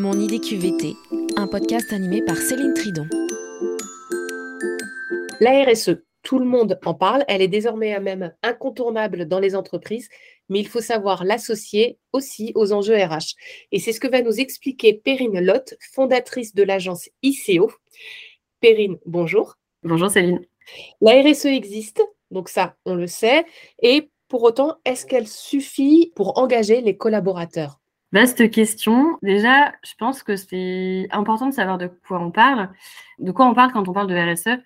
Mon idée QVT, un podcast animé par Céline Tridon. La RSE, tout le monde en parle, elle est désormais même incontournable dans les entreprises, mais il faut savoir l'associer aussi aux enjeux RH. Et c'est ce que va nous expliquer Perrine Lotte, fondatrice de l'agence ICO. Perrine, bonjour. Bonjour Céline. La RSE existe, donc ça, on le sait. Et pour autant, est-ce qu'elle suffit pour engager les collaborateurs? Vaste question. Déjà, je pense que c'est important de savoir de quoi on parle. De quoi on parle quand on parle de RSE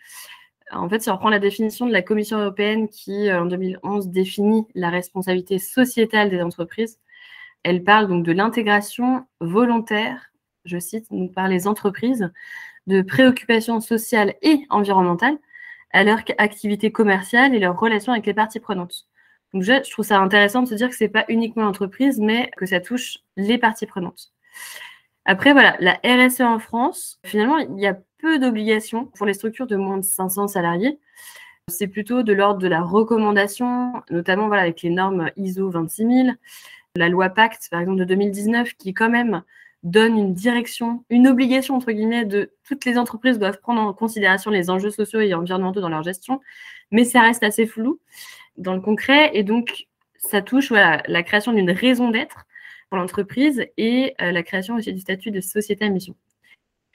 En fait, si on reprend la définition de la Commission européenne qui, euh, en 2011, définit la responsabilité sociétale des entreprises, elle parle donc de l'intégration volontaire, je cite, par les entreprises, de préoccupations sociales et environnementales à leur activité commerciale et leurs relations avec les parties prenantes. Je, trouve ça intéressant de se dire que ce n'est pas uniquement l'entreprise, mais que ça touche les parties prenantes. Après, voilà, la RSE en France, finalement, il y a peu d'obligations pour les structures de moins de 500 salariés. C'est plutôt de l'ordre de la recommandation, notamment avec les normes ISO 26000, la loi Pacte, par exemple, de 2019, qui quand même donne une direction, une obligation, entre guillemets, de toutes les entreprises doivent prendre en considération les enjeux sociaux et environnementaux dans leur gestion, mais ça reste assez flou dans le concret. Et donc, ça touche la création d'une raison d'être pour l'entreprise et euh, la création aussi du statut de société à mission.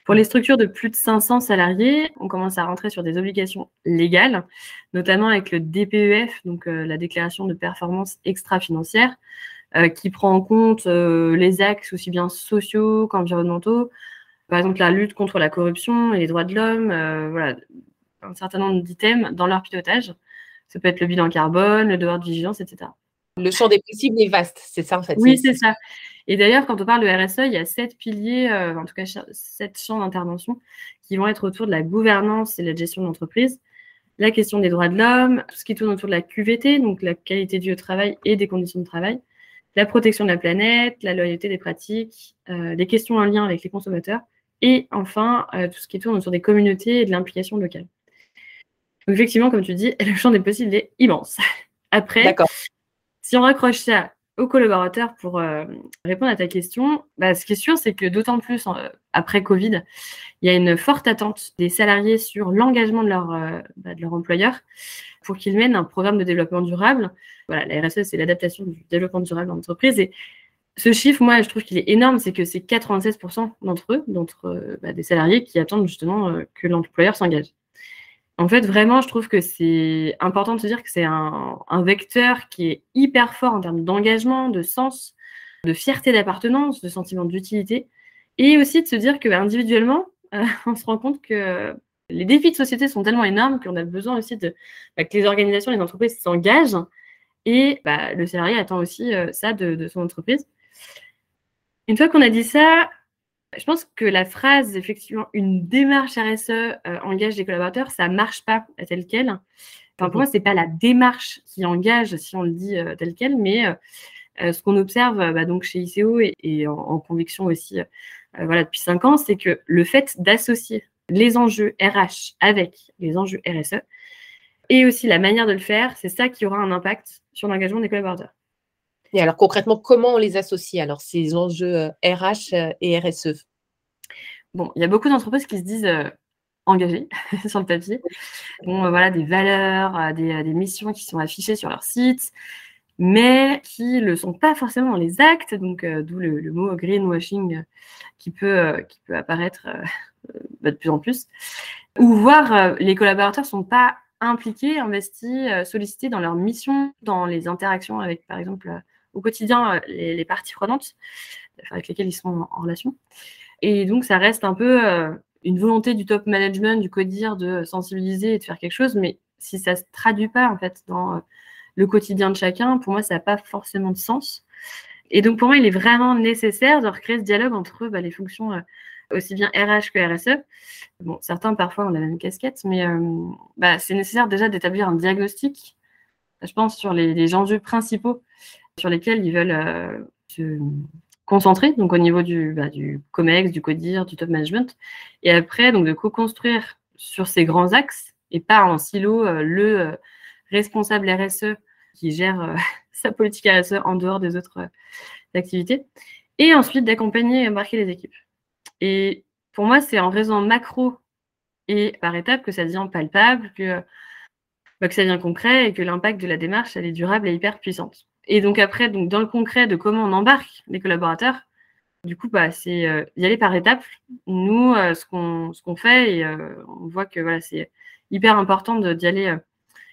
Pour les structures de plus de 500 salariés, on commence à rentrer sur des obligations légales, notamment avec le DPEF, donc euh, la déclaration de performance extra-financière, euh, qui prend en compte les axes aussi bien sociaux qu'environnementaux, par exemple la lutte contre la corruption et les droits de l'homme, voilà, un certain nombre d'items dans leur pilotage. Ça peut être le bilan carbone, le devoir de vigilance, etc. Le champ des possibles est vaste, c'est ça en fait. Oui, c'est ça. Et d'ailleurs, quand on parle de RSE, il y a sept piliers, euh, en tout cas sept champs d'intervention qui vont être autour de la gouvernance et la gestion de l'entreprise, la question des droits de l'homme, tout ce qui tourne autour de la QVT, donc la qualité du travail et des conditions de travail, la protection de la planète, la loyauté des pratiques, euh, les questions en lien avec les consommateurs, et enfin euh, tout ce qui tourne autour des communautés et de l'implication locale effectivement, comme tu dis, le champ des possibles est immense. Après, si on raccroche ça aux collaborateurs pour euh, répondre à ta question, bah, ce qui est sûr, c'est que d'autant plus après Covid, il y a une forte attente des salariés sur l'engagement de, leur, euh, bah, de leur employeur pour qu'ils mènent un programme de développement durable. Voilà, la RSE, c'est l'adaptation du développement durable dans l'entreprise. Et ce chiffre, moi, je trouve qu'il est énorme, c'est que c'est 96% d'entre eux, d'entre euh, bah, des salariés, qui attendent justement que l'employeur s'engage. En fait, vraiment, je trouve que c'est important de se dire que c'est un, vecteur qui est hyper fort en termes d'engagement, de sens, de fierté d'appartenance, de sentiment d'utilité. Et aussi de se dire qu'individuellement, euh, on se rend compte que les défis de société sont tellement énormes qu'on a besoin aussi de, bah, que les organisations, les entreprises s'engagent. Et bah, le salarié attend aussi euh, ça de, son entreprise. Une fois qu'on a dit ça, je pense que la phrase, effectivement, une démarche RSE euh, engage des collaborateurs, ça ne marche pas telle quelle. Enfin, pour moi, ce n'est pas la démarche qui engage, si on le dit euh, tel quel, mais euh, ce qu'on observe bah, donc chez ICO et, en, conviction aussi voilà, depuis cinq ans, c'est que le fait d'associer les enjeux RH avec les enjeux RSE et aussi la manière de le faire, c'est ça qui aura un impact sur l'engagement des collaborateurs. Et alors concrètement, comment on les associe alors ces enjeux RH euh, et RSE Bon, il y a beaucoup d'entreprises qui se disent euh, engagées sur le papier. Bon, euh, voilà, des valeurs, des, missions qui sont affichées sur leur site, mais qui ne le sont pas forcément dans les actes, donc d'où le, mot greenwashing qui peut, qui peut apparaître bah, de plus en plus. Ou voir les collaborateurs ne sont pas impliqués, investis, sollicités dans leur mission, dans les interactions avec, par exemple, au quotidien euh, les, parties prenantes avec lesquelles ils sont en, relation. Et donc, ça reste un peu euh, une volonté du top management, du codir, de sensibiliser et de faire quelque chose, mais si ça ne se traduit pas en fait dans euh, le quotidien de chacun, pour moi, ça n'a pas forcément de sens. Et donc, pour moi, il est vraiment nécessaire de recréer ce dialogue entre bah, les fonctions aussi bien RH que RSE. Bon, certains parfois ont la même casquette, mais bah, c'est nécessaire déjà d'établir un diagnostic, je pense, sur les, les enjeux principaux sur lesquels ils veulent euh, se concentrer, donc au niveau du, bah, du COMEX, du CODIR, du top management, et après donc de co-construire sur ces grands axes et pas en silo euh, le euh, responsable RSE qui gère sa politique RSE en dehors des autres activités, et ensuite d'accompagner et embarquer les équipes. Et pour moi, c'est en raison macro et par étapes que ça devient palpable, que, bah, que ça devient concret et que l'impact de la démarche, elle est durable et hyper puissante. Et donc après, donc dans le concret de comment on embarque les collaborateurs, du coup, bah, c'est euh, y aller par étapes. Nous, euh, ce qu'on qu'on fait, et euh, on voit que voilà, c'est hyper important d'y aller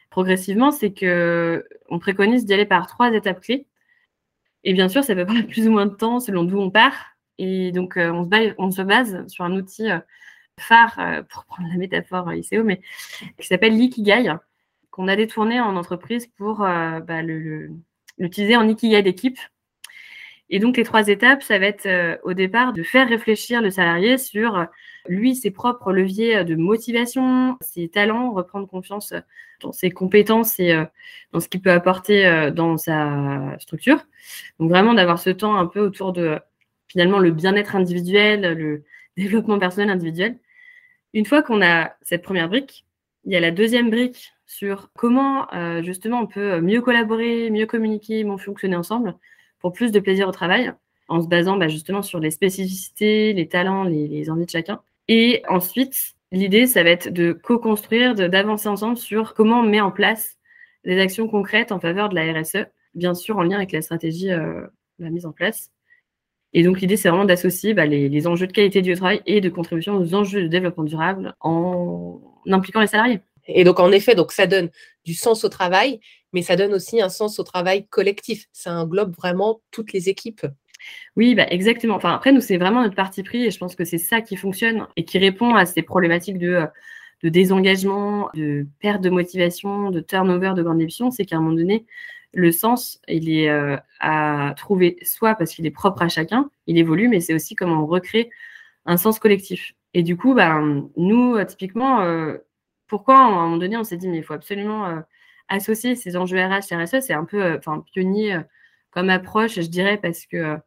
progressivement, c'est que on préconise d'y aller par trois étapes clés. Et bien sûr, ça peut prendre plus ou moins de temps selon d'où on part. Et donc, on, se base, on se base sur un outil phare, pour prendre la métaphore ICO, mais qui s'appelle l'Ikigai, qu'on a détourné en entreprise pour bah, le, en Ikigai d'équipe et donc, les trois étapes, ça va être euh, au départ de faire réfléchir le salarié sur euh, lui, ses propres leviers euh, de motivation, ses talents, reprendre confiance dans ses compétences et dans ce qu'il peut apporter dans sa structure. Donc, vraiment d'avoir ce temps un peu autour de finalement le bien-être individuel, le développement personnel individuel. Une fois qu'on a cette première brique, il y a la deuxième brique sur comment justement on peut mieux collaborer, mieux communiquer, mieux fonctionner ensemble pour plus de plaisir au travail, en se basant bah, justement sur les spécificités, les talents, les, envies de chacun. Et ensuite, l'idée, ça va être de co-construire, d'avancer ensemble sur comment on met en place des actions concrètes en faveur de la RSE, bien sûr en lien avec la stratégie, euh, la mise en place. Et donc l'idée, c'est vraiment d'associer bah, les, les, enjeux de qualité du travail et de contribution aux enjeux de développement durable en impliquant les salariés. Et donc, en effet, donc, ça donne du sens au travail, mais ça donne aussi un sens au travail collectif. Ça englobe vraiment toutes les équipes. Oui, bah exactement. Enfin, après, nous, c'est vraiment notre parti pris et je pense que c'est ça qui fonctionne et qui répond à ces problématiques de, euh, de désengagement, de perte de motivation, de turnover, de grande démission. C'est qu'à un moment donné, le sens, il est euh, à trouver soit parce qu'il est propre à chacun, il évolue, mais c'est aussi comment on recrée un sens collectif. Et du coup, bah, nous, euh, typiquement, pourquoi à un moment donné, on s'est dit, mais il faut absolument associer ces enjeux RH et RSE, c'est un peu euh, enfin, pionnier euh, comme approche, je dirais, parce que euh,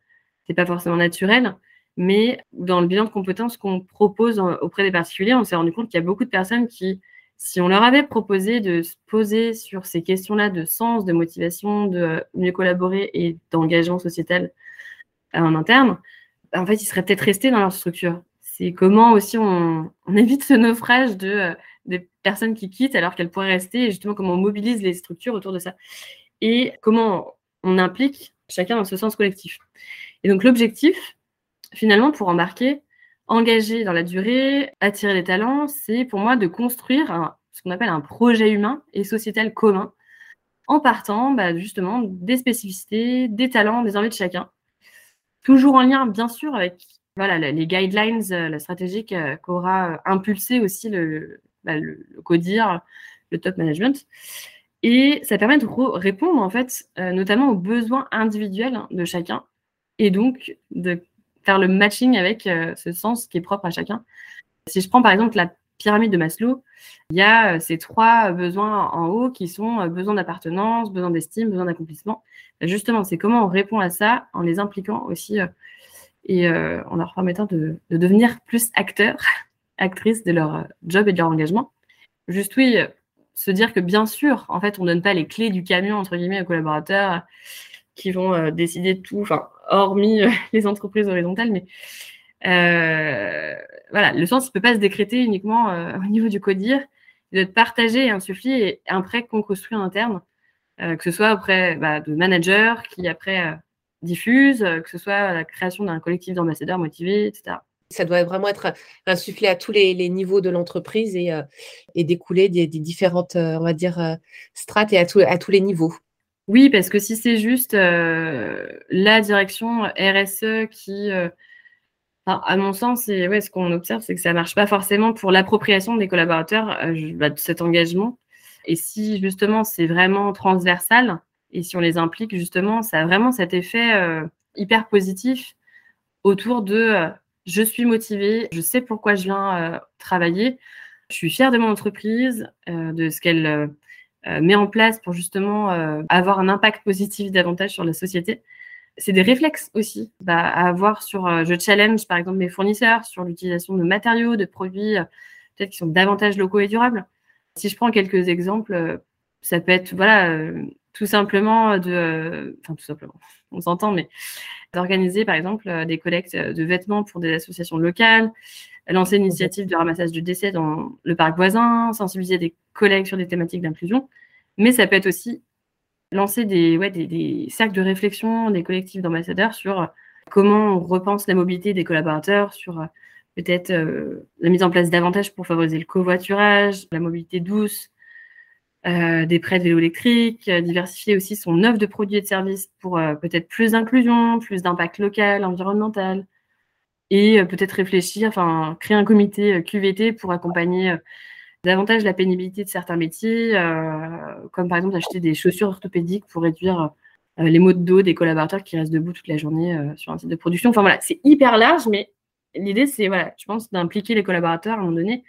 c'est pas forcément naturel. Mais dans le bilan de compétences qu'on propose auprès des particuliers, on s'est rendu compte qu'il y a beaucoup de personnes qui, si on leur avait proposé de se poser sur ces questions-là de sens, de motivation, de mieux collaborer et d'engagement sociétal en interne, en fait, ils seraient peut-être restés dans leur structure. C'est comment aussi on évite ce naufrage de des personnes qui quittent alors qu'elles pourraient rester, et justement comment on mobilise les structures autour de ça. Et comment on implique chacun dans ce sens collectif. Et donc l'objectif, finalement, pour embarquer, engager dans la durée, attirer les talents, c'est pour moi de construire ce qu'on appelle un projet humain et sociétal commun, en partant bah, justement des spécificités, des talents, des envies de chacun. Toujours en lien, bien sûr, avec voilà, les guidelines, euh, la stratégie qu'aura euh, impulsé aussi le, bah, le, CODIR, le top management. Et ça permet de répondre, en fait, euh, notamment aux besoins individuels de chacun. Et donc, de faire le matching avec euh, ce sens qui est propre à chacun. Si je prends par exemple la pyramide de Maslow, il y a euh, ces trois besoins en haut qui sont besoin d'appartenance, besoin d'estime, besoin d'accomplissement. Justement, c'est comment on répond à ça en les impliquant aussi et en leur permettant de devenir plus acteurs actrices de leur job et de leur engagement. Juste oui, se dire que bien sûr, en fait, on ne donne pas les clés du camion, entre guillemets, aux collaborateurs qui vont euh, décider de tout, enfin, hormis euh, les entreprises horizontales, mais euh, voilà, le sens ne peut pas se décréter uniquement au niveau du codir, il doit être partagé et insufflé et après qu'on construit en interne, que ce soit auprès bah, de managers qui après diffusent, que ce soit la création d'un collectif d'ambassadeurs motivés, etc. Ça doit vraiment être insufflé à tous les, niveaux de l'entreprise et, euh, découler des, différentes, euh, on va dire, euh, strates et à, tous les niveaux. Oui, parce que si c'est juste la direction RSE qui, à mon sens, ouais, ce qu'on observe, c'est que ça ne marche pas forcément pour l'appropriation des collaborateurs bah, de cet engagement. Et si justement c'est vraiment transversal et si on les implique, justement, ça a vraiment cet effet hyper positif autour de je suis motivée, je sais pourquoi je viens euh, travailler, je suis fière de mon entreprise, euh, de ce qu'elle euh, met en place pour justement avoir un impact positif davantage sur la société. C'est des réflexes aussi bah, à avoir sur, je challenge par exemple mes fournisseurs sur l'utilisation de matériaux, de produits peut-être qui sont davantage locaux et durables. Si je prends quelques exemples, ça peut être voilà tout simplement de, enfin tout simplement, on s'entend, mais d'organiser par exemple des collectes de vêtements pour des associations locales, lancer une initiative de ramassage de décès dans le parc voisin, sensibiliser des collègues sur des thématiques d'inclusion. Mais ça peut être aussi lancer des, ouais, des, cercles de réflexion, des collectifs d'ambassadeurs sur comment on repense la mobilité des collaborateurs, sur euh, peut-être euh, la mise en place davantage pour favoriser le covoiturage, la mobilité douce, euh, des prêts de vélo électrique, diversifier aussi son offre de produits et de services pour peut-être plus d'inclusion, plus d'impact local, environnemental, et peut-être réfléchir, enfin créer un comité QVT pour accompagner davantage la pénibilité de certains métiers, euh, comme par exemple acheter des chaussures orthopédiques pour réduire euh, les maux de dos des collaborateurs qui restent debout toute la journée euh, sur un site de production. Enfin voilà, c'est hyper large, mais l'idée, c'est, voilà, je pense, d'impliquer les collaborateurs à un moment donné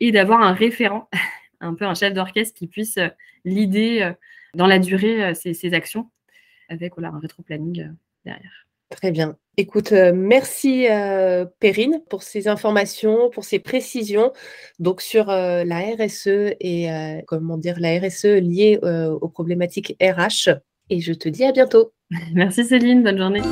et d'avoir un référent, un peu un chef d'orchestre qui puisse l'idée dans la durée ces, actions avec voilà, un rétro-planning derrière. Très bien. Écoute, euh, merci euh, Perrine pour ces informations, pour ces précisions donc sur euh, la RSE et comment dire la RSE liée aux problématiques RH. Et je te dis à bientôt. Merci Céline, bonne journée.